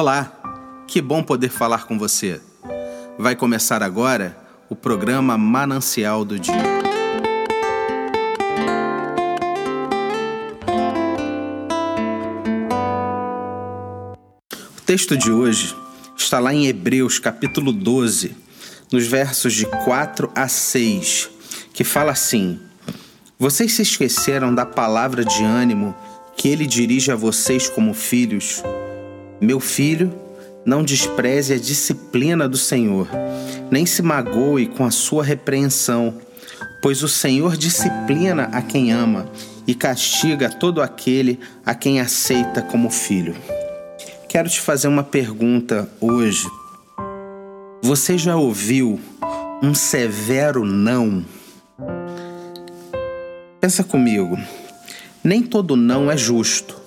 Olá, que bom poder falar com você. Vai começar agora o programa Manancial do Dia. O texto de hoje está lá em Hebreus, capítulo 12, nos versos de 4 a 6, que fala assim: Vocês se esqueceram da palavra de ânimo que ele dirige a vocês como filhos? Meu filho, não despreze a disciplina do Senhor, nem se magoe com a sua repreensão, pois o Senhor disciplina a quem ama e castiga todo aquele a quem aceita como filho. Quero te fazer uma pergunta hoje. Você já ouviu um severo não? Pensa comigo. Nem todo não é justo.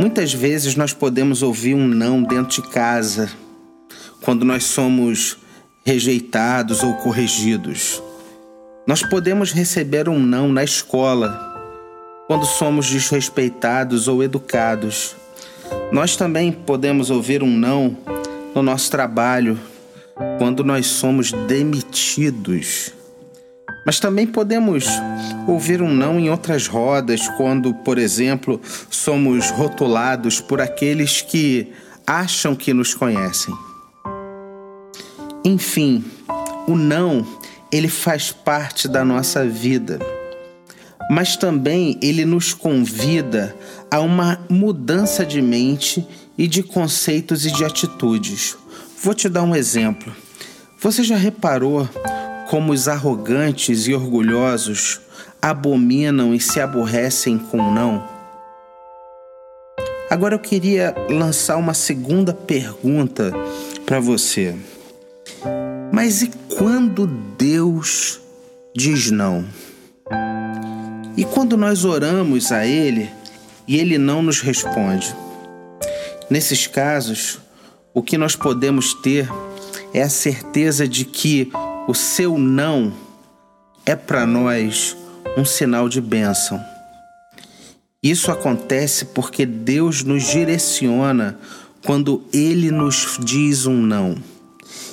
Muitas vezes nós podemos ouvir um não dentro de casa, quando nós somos rejeitados ou corrigidos. Nós podemos receber um não na escola, quando somos desrespeitados ou educados. Nós também podemos ouvir um não no nosso trabalho, quando nós somos demitidos. Mas também podemos ouvir um não em outras rodas, quando, por exemplo, somos rotulados por aqueles que acham que nos conhecem. Enfim, o não, ele faz parte da nossa vida. Mas também ele nos convida a uma mudança de mente e de conceitos e de atitudes. Vou te dar um exemplo. Você já reparou como os arrogantes e orgulhosos abominam e se aborrecem com não? Agora eu queria lançar uma segunda pergunta para você. Mas e quando Deus diz não? E quando nós oramos a Ele e Ele não nos responde? Nesses casos, o que nós podemos ter é a certeza de que o seu não é para nós um sinal de bênção. Isso acontece porque Deus nos direciona quando Ele nos diz um não.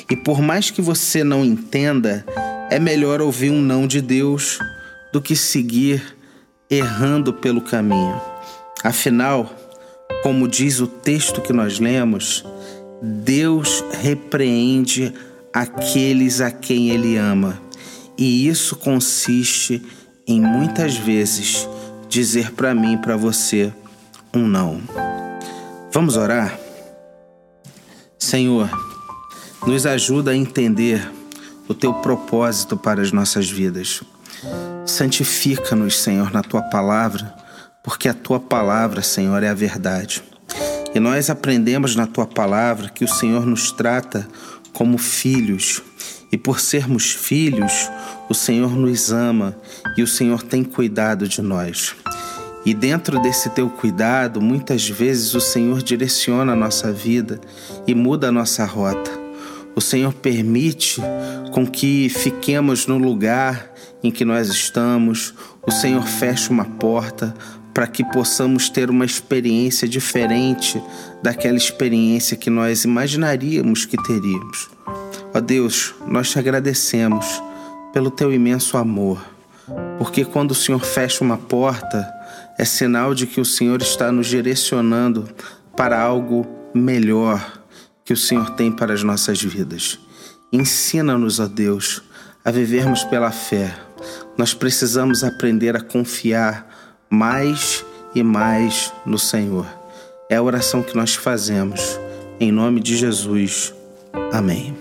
E por mais que você não entenda, é melhor ouvir um não de Deus do que seguir errando pelo caminho. Afinal, como diz o texto que nós lemos, Deus repreende aqueles a quem Ele ama. E isso consiste em muitas vezes dizer para mim e para você um não. Vamos orar? Senhor, nos ajuda a entender o teu propósito para as nossas vidas. Santifica-nos, Senhor, na tua palavra, porque a tua palavra, Senhor, é a verdade. E nós aprendemos na tua palavra que o Senhor nos trata como filhos. E por sermos filhos, o Senhor nos ama e o Senhor tem cuidado de nós. E dentro desse teu cuidado, muitas vezes o Senhor direciona a nossa vida e muda a nossa rota. O Senhor permite com que fiquemos no lugar em que nós estamos. O Senhor fecha uma porta para que possamos ter uma experiência diferente daquela experiência que nós imaginaríamos que teríamos. Ó Deus, nós te agradecemos pelo teu imenso amor, porque quando o Senhor fecha uma porta, é sinal de que o Senhor está nos direcionando para algo melhor que o Senhor tem para as nossas vidas. Ensina-nos, ó Deus, a vivermos pela fé. Nós precisamos aprender a confiar mais e mais no Senhor. É a oração que nós fazemos. Em nome de Jesus. Amém.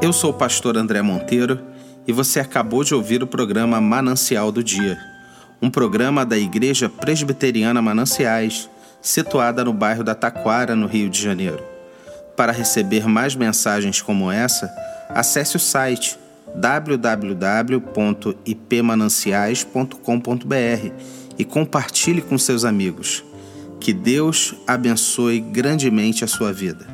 Eu sou o pastor André Monteiro e você acabou de ouvir o programa Manancial do Dia, um programa da Igreja Presbiteriana Mananciais, situada no bairro da Taquara, no Rio de Janeiro. Para receber mais mensagens como essa, acesse o site www.ipmananciais.com.br e compartilhe com seus amigos. Que Deus abençoe grandemente a sua vida.